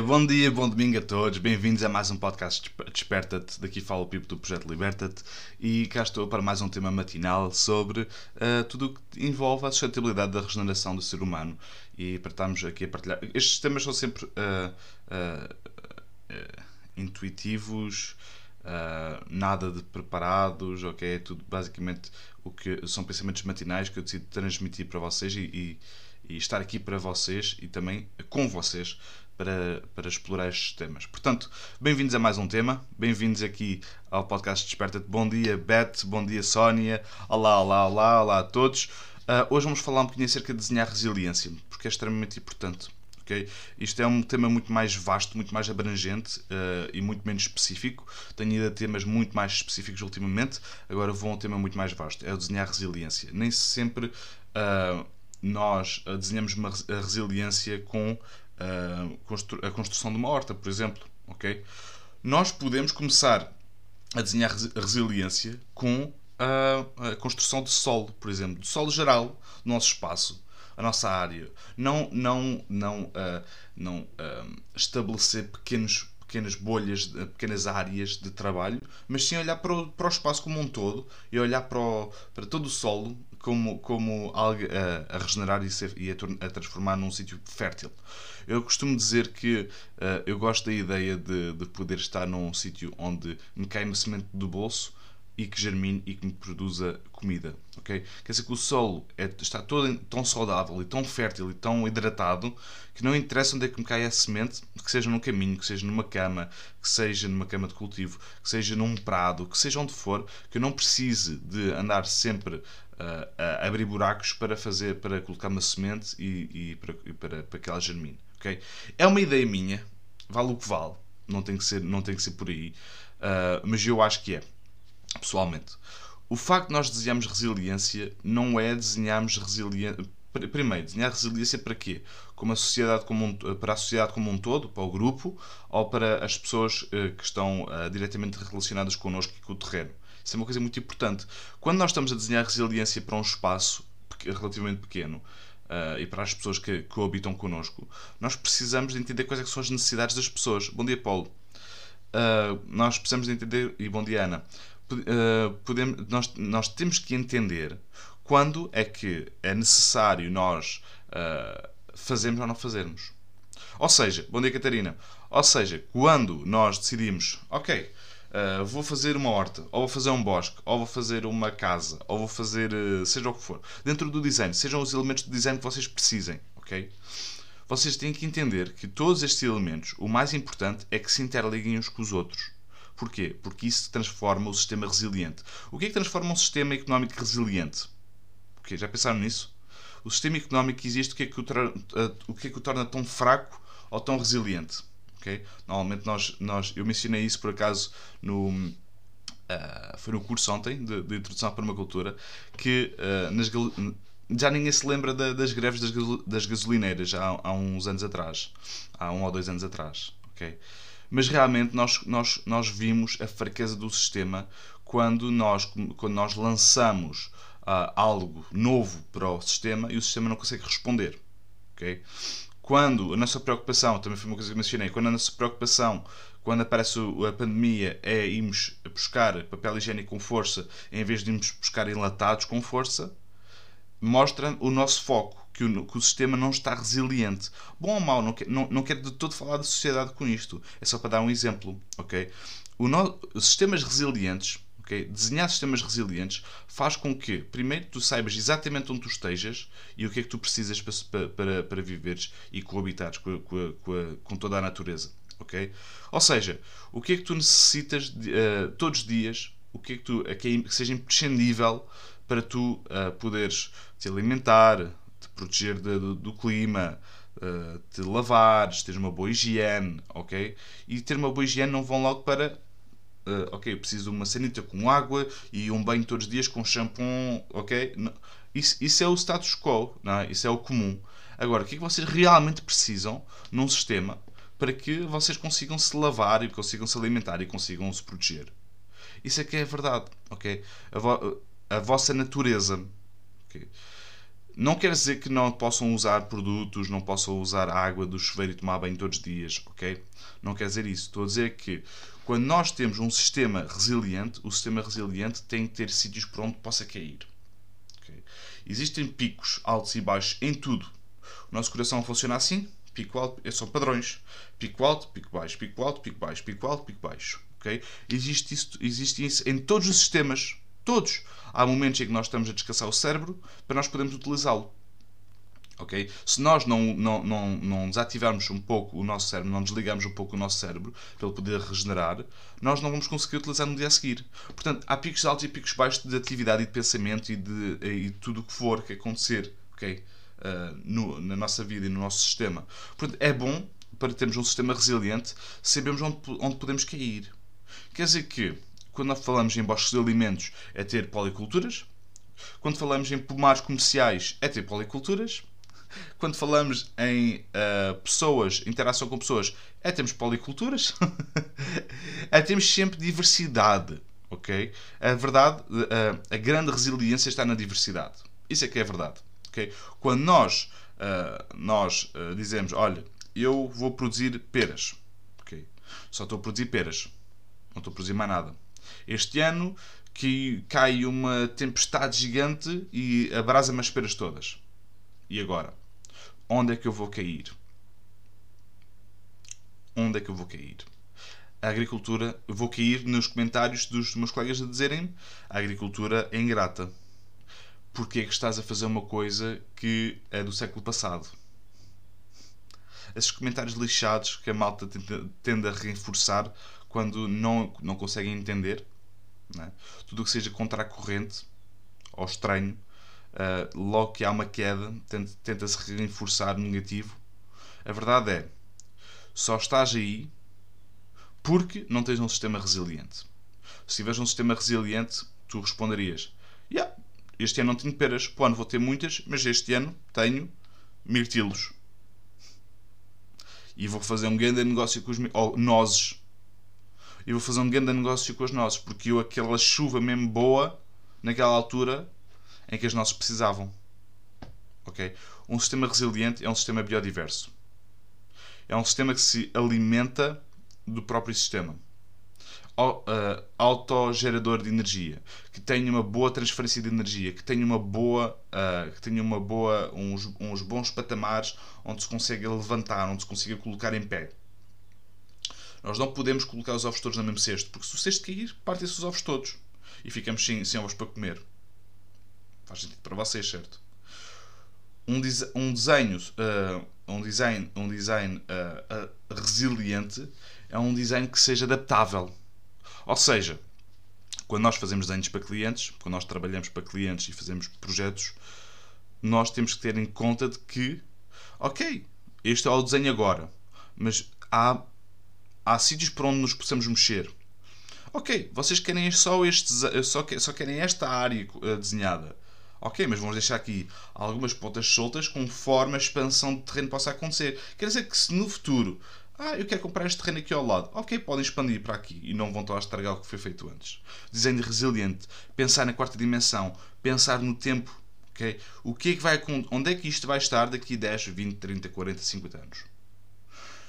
bom dia, bom domingo a todos. Bem-vindos a mais um podcast Desperta-te. Daqui fala o Pipo do Projeto Liberta-te e cá estou para mais um tema matinal sobre uh, tudo o que envolve a sustentabilidade da regeneração do ser humano. E para estarmos aqui a partilhar. Estes temas são sempre uh, uh, intuitivos, nada de preparados, ok? É tudo basicamente o que são pensamentos matinais que eu decido transmitir para vocês e, e e estar aqui para vocês e também com vocês para, para explorar estes temas. Portanto, bem-vindos a mais um tema, bem-vindos aqui ao podcast Desperta-te. Bom dia, Beth, bom dia, Sónia, olá, olá, olá, olá a todos. Uh, hoje vamos falar um bocadinho acerca de desenhar resiliência, porque é extremamente importante. Okay? Isto é um tema muito mais vasto, muito mais abrangente uh, e muito menos específico. Tenho ido a temas muito mais específicos ultimamente, agora vou a um tema muito mais vasto: é o desenhar resiliência. Nem sempre. Uh, nós desenhamos uma, a resiliência com a construção de uma horta, por exemplo. Okay? Nós podemos começar a desenhar a resiliência com a, a construção de solo, por exemplo, de solo geral do nosso espaço, a nossa área. Não, não, não, uh, não uh, estabelecer pequenos pequenas bolhas, pequenas áreas de trabalho, mas sim olhar para o, para o espaço como um todo e olhar para, o, para todo o solo como, como algo a, a regenerar e, ser, e a, a, transformar num sítio fértil. Eu costumo dizer que uh, eu gosto da ideia de, de poder estar num sítio onde me cai uma semente do bolso e que germine e que me produza comida. Okay? Quer dizer que o solo é, está todo tão saudável e tão fértil e tão hidratado que não interessa onde é que me cai a semente, que seja num caminho, que seja numa cama, que seja numa cama de cultivo, que seja num prado, que seja onde for, que eu não precise de andar sempre uh, a abrir buracos para fazer, para colocar uma semente e, e, para, para, para que ela germine. Okay? É uma ideia minha, vale o que vale, não tem que ser, não tem que ser por aí, uh, mas eu acho que é pessoalmente. O facto de nós desenharmos resiliência não é desenharmos resiliência. Primeiro, desenhar resiliência para quê? Como a sociedade como um, para a sociedade como um todo, para o grupo, ou para as pessoas uh, que estão uh, diretamente relacionadas connosco e com o terreno. Isso é uma coisa muito importante. Quando nós estamos a desenhar resiliência para um espaço relativamente pequeno uh, e para as pessoas que, que habitam connosco, nós precisamos de entender quais é são as necessidades das pessoas. Bom dia, Paulo. nós precisamos de entender, e bom dia, Ana uh, podemos, nós, nós temos que entender quando é que é necessário nós uh, fazermos ou não fazermos. Ou seja, bom dia Catarina, ou seja, quando nós decidimos, ok, uh, vou fazer uma horta, ou vou fazer um bosque, ou vou fazer uma casa, ou vou fazer uh, seja o que for, dentro do design, sejam os elementos de design que vocês precisem, ok? Vocês têm que entender que todos estes elementos, o mais importante é que se interliguem uns com os outros. Porquê? Porque isso transforma o sistema resiliente. O que é que transforma um sistema económico resiliente? Porque já pensaram nisso? O sistema económico que existe, o que é que o, o, que é que o torna tão fraco ou tão resiliente? Normalmente nós, nós, eu mencionei isso por acaso no, uh, foi no curso ontem de, de introdução à permacultura que uh, nas, já ninguém se lembra da, das greves das, das gasolineiras há, há uns anos atrás, há um ou dois anos atrás. Okay? mas realmente nós, nós, nós vimos a fraqueza do sistema quando nós, quando nós lançamos uh, algo novo para o sistema e o sistema não consegue responder. Okay? Quando a nossa preocupação, também foi uma coisa que mencionei, quando a nossa preocupação, quando aparece a pandemia, é irmos buscar papel higiênico com força em vez de irmos buscar enlatados com força, mostra o nosso foco que o, que o sistema não está resiliente. Bom ou mau, não, não, não quero de todo falar da sociedade com isto. É só para dar um exemplo. ok? O no, sistemas resilientes, okay? desenhar sistemas resilientes, faz com que, primeiro, tu saibas exatamente onde tu estejas e o que é que tu precisas para, para, para viveres e coabitares com, com, com, com toda a natureza. ok? Ou seja, o que é que tu necessitas de, uh, todos os dias, o que é que, tu, é que, seja imprescindível para tu uh, poderes te alimentar, proteger de, do, do, clima, uh, te lavares, ter uma boa higiene, ok? E ter uma boa higiene não vão logo para Uh, ok, preciso de uma sanita com água e um banho todos os dias com shampoo, ok? Isso, isso é o status quo, não é? isso é o comum. Agora, o que é que vocês realmente precisam num sistema para que vocês consigam se lavar e consigam se alimentar e consigam se proteger? Isso é que é a verdade, ok? A, vo a vossa natureza. Não quer dizer que não possam usar produtos, não possam usar água do chuveiro e tomar banho todos os dias, ok? Não quer dizer isso. Estou a dizer que quando nós temos um sistema resiliente, o sistema resiliente tem que ter sítios por onde possa cair. Okay? Existem picos altos e baixos em tudo. O nosso coração funciona assim. Pico alto, é são padrões. Pico alto, pico baixo, pico alto, pico baixo, pico alto, pico baixo. Okay? Existe, isso, existe isso em todos os sistemas. Todos. Há momentos em que nós estamos a descansar o cérebro para nós podermos utilizá-lo. Se nós não, não, não, não desativarmos um pouco o nosso cérebro, não desligarmos um pouco o nosso cérebro para ele poder regenerar, nós não vamos conseguir utilizar no dia a seguir. Portanto, há picos altos e picos baixos de atividade e de pensamento e de, e tudo o que for que acontecer? Uh, no, na nossa vida e no nosso sistema. Portanto, é bom para termos um sistema resiliente sabermos onde, onde podemos cair. Quer dizer que, quando nós falamos em bosques de alimentos, é ter policulturas. Quando falamos em pomares comerciais, é ter policulturas quando falamos em uh, pessoas, interação com pessoas, é temos policulturas, é temos sempre diversidade, ok? A verdade, uh, a grande resiliência está na diversidade. Isso é que é verdade, ok? Quando nós, uh, nós dizemos, olha, eu vou produzir peras, ok? Só estou a produzir peras, não estou a produzir mais nada. Este ano que cai uma tempestade gigante e abrasa-me as peras todas. E agora? Onde é que eu vou cair? Onde é que eu vou cair? A agricultura, vou cair nos comentários dos meus colegas a dizerem a agricultura é ingrata. Porquê é que estás a fazer uma coisa que é do século passado? Esses comentários lixados que a malta tende a reforçar quando não, não conseguem entender. É? Tudo o que seja contra a corrente ou estranho uh, logo que há uma queda, tenta-se reforçar o negativo. A verdade é, só estás aí porque não tens um sistema resiliente. Se tiveres um sistema resiliente, tu responderias: yeah, este ano não tenho peras, pô, ano vou ter muitas, mas este ano tenho mirtilos. E vou fazer um grande negócio com os ou nozes. E vou fazer um grande negócio com as nozes, porque eu, aquela chuva mesmo boa, naquela altura, em que as nossas precisavam. Okay? Um sistema resiliente é um sistema biodiverso. É um sistema que se alimenta do próprio sistema. Uh, autogerador de energia, que tenha uma boa transferência de energia, que tenha uma boa, uh, que tenha uma boa uns, uns bons patamares onde se consiga levantar, onde se consiga colocar em pé. Nós não podemos colocar os ovos todos no mesmo cesto, porque se o cesto cair, partem-se os ovos todos e ficamos sem, sem ovos para comer. Faz sentido para vocês, certo? Um, um desenho, uh, um design, um design uh, uh, resiliente é um design que seja adaptável. Ou seja, quando nós fazemos desenhos para clientes, quando nós trabalhamos para clientes e fazemos projetos, nós temos que ter em conta de que, ok, este é o desenho agora, mas há, há sítios por onde nos possamos mexer. Ok, vocês querem só, este, só, só querem esta área desenhada. Ok, mas vamos deixar aqui algumas pontas soltas conforme a expansão de terreno possa acontecer. Quer dizer que se no futuro, ah, eu quero comprar este terreno aqui ao lado, ok, podem expandir para aqui e não vão estar a estragar o que foi feito antes. Desenho resiliente, pensar na quarta dimensão, pensar no tempo, ok? O que é que vai, onde é que isto vai estar daqui a 10, 20, 30, 40, 50 anos?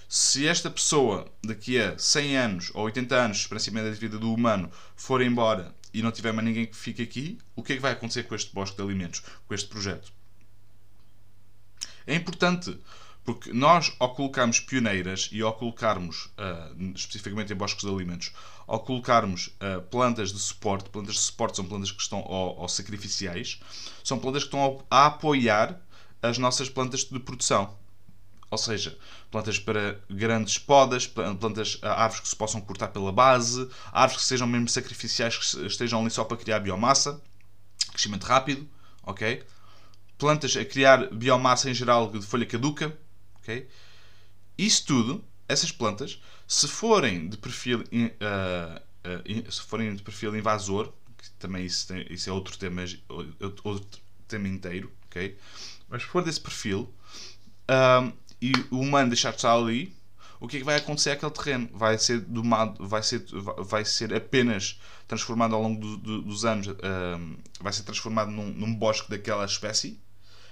Se esta pessoa daqui a 100 anos ou 80 anos, experiência média de vida do humano, for embora e não tiver mais ninguém que fique aqui, o que é que vai acontecer com este bosque de alimentos, com este projeto? É importante, porque nós, ao colocarmos pioneiras e ao colocarmos, uh, especificamente em bosques de alimentos, ao colocarmos uh, plantas de suporte, plantas de suporte são plantas que estão ou, ou sacrificiais, são plantas que estão a apoiar as nossas plantas de produção. Ou seja, plantas para grandes podas, plantas, ah, árvores que se possam cortar pela base, árvores que sejam mesmo sacrificiais, que estejam ali só para criar biomassa, crescimento rápido, ok? Plantas a criar biomassa em geral de folha caduca, ok? Isso tudo, essas plantas, se forem de perfil, uh, uh, se forem de perfil invasor, que também isso, tem, isso é outro tema, outro tema inteiro, ok? Mas se for desse perfil, uh, e o humano deixar de estar ali, o que é que vai acontecer àquele terreno? Vai ser domado, vai ser, vai ser apenas transformado ao longo do, do, dos anos, vai ser transformado num, num, bosque daquela espécie,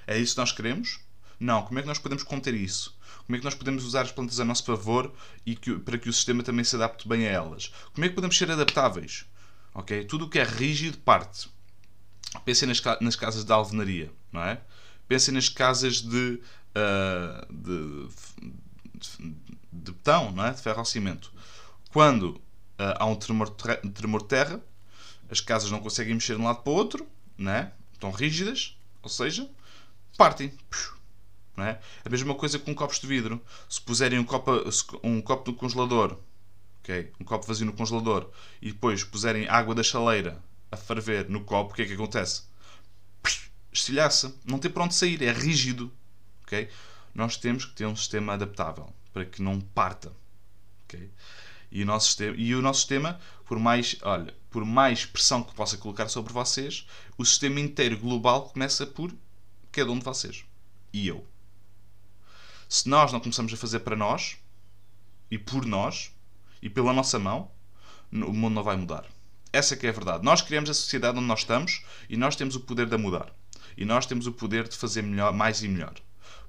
É isso que nós queremos? Não. Como é que nós podemos conter isso? Como é que nós podemos usar as plantas a nosso favor e que, para que o sistema também se adapte bem a elas? Como é que podemos ser adaptáveis? Ok? Tudo o que é rígido parte. Pensem nas, nas casas de alvenaria, não é? Pensem nas casas de, uh, de, de, de, betão, não é? De ferro ao cimento. Quando uh, há um tremor, tremor de terra, as casas não conseguem mexer de um lado para o outro, não é? Estão rígidas, ou seja, partem. Não é? A mesma coisa com copos de vidro. Se puserem um copo, um copo no congelador, okay? um copo vazio no congelador, e depois puserem água da chaleira a ferver no copo, o que é que acontece? Estilhaça. Não tem para onde sair, é rígido. Okay? Nós temos que ter um sistema adaptável para que não parta. Okay? E, o nosso sistema, e o nosso sistema, por mais, olha, por mais pressão que possa colocar sobre vocês, o sistema inteiro global começa por cada um de vocês. E eu. Se nós não começamos a fazer para nós, e por nós, e pela nossa mão, o mundo não vai mudar. Essa que é a verdade. Nós criamos a sociedade onde nós estamos e nós temos o poder de a mudar. E nós temos o poder de fazer melhor, mais e melhor.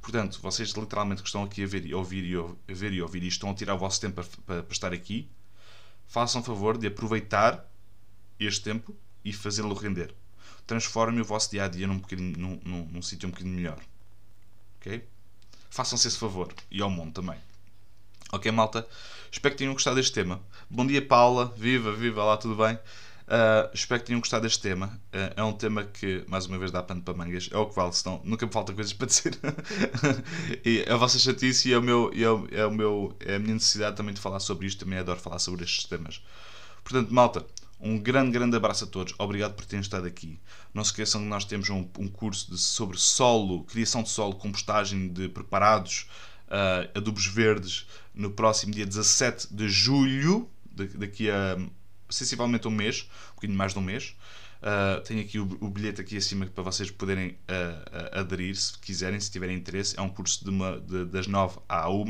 Portanto, vocês literalmente que estão aqui a ver e ouvir e, a ver e ouvir e estão a tirar o vosso tempo para, para, estar aqui, façam favor de aproveitar este tempo e fazê-lo render. Transformem o vosso dia a dia num, num, num, num sítio um bocadinho melhor. Ok? Façam-se esse favor. E ao mundo também. Ok, malta? Espero que tenham gostado deste tema. Bom dia, Paula. Viva, viva lá, tudo bem? Uh, espero que tenham gostado deste tema. Uh, é um tema que, mais uma vez, dá pano para mangas. É o que vale, senão nunca me falta coisas para dizer. e a vossa chatice e é, o meu, é, o, é, o meu, é a minha necessidade também de falar sobre isto. Também adoro falar sobre estes temas. Portanto, malta, um grande, grande abraço a todos. Obrigado por terem estado aqui. Não se esqueçam que nós temos um, um curso de, sobre solo, criação de solo, compostagem de preparados, uh, adubos verdes, no próximo dia 17 de julho, daqui a sensivelmente um mês, um bocadinho mais de um mês. Uh, tenho aqui o, o, bilhete aqui acima para vocês poderem uh, aderir se quiserem, se tiverem interesse. É um curso de uma, de, das 9 à 1,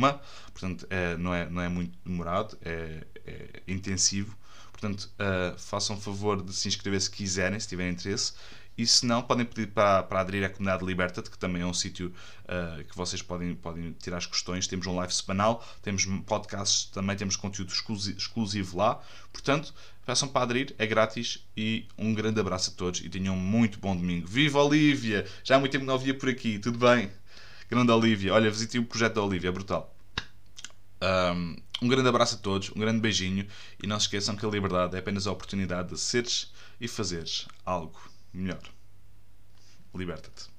portanto é, não, é, não é muito demorado, é, é intensivo. Portanto, uh, façam favor de se inscrever se quiserem, se tiverem interesse. E se não, podem pedir para, para aderir à comunidade Liberta-te, que também é um sítio uh, que vocês podem, podem tirar as questões. Temos um live semanal, temos podcasts, também temos conteúdo exclusivo, lá. Portanto, peçam para aderir, é grátis. E um grande abraço a todos e tenham um muito bom domingo. Viva Olívia! Já há muito tempo não ouvia por aqui, tudo bem? Grande Olívia, olha, visitei o projeto da Olívia, é brutal. Um, um grande abraço a todos, um grande beijinho e não se esqueçam que a liberdade é apenas a oportunidade de seres e fazeres algo melhor. Liberta-te.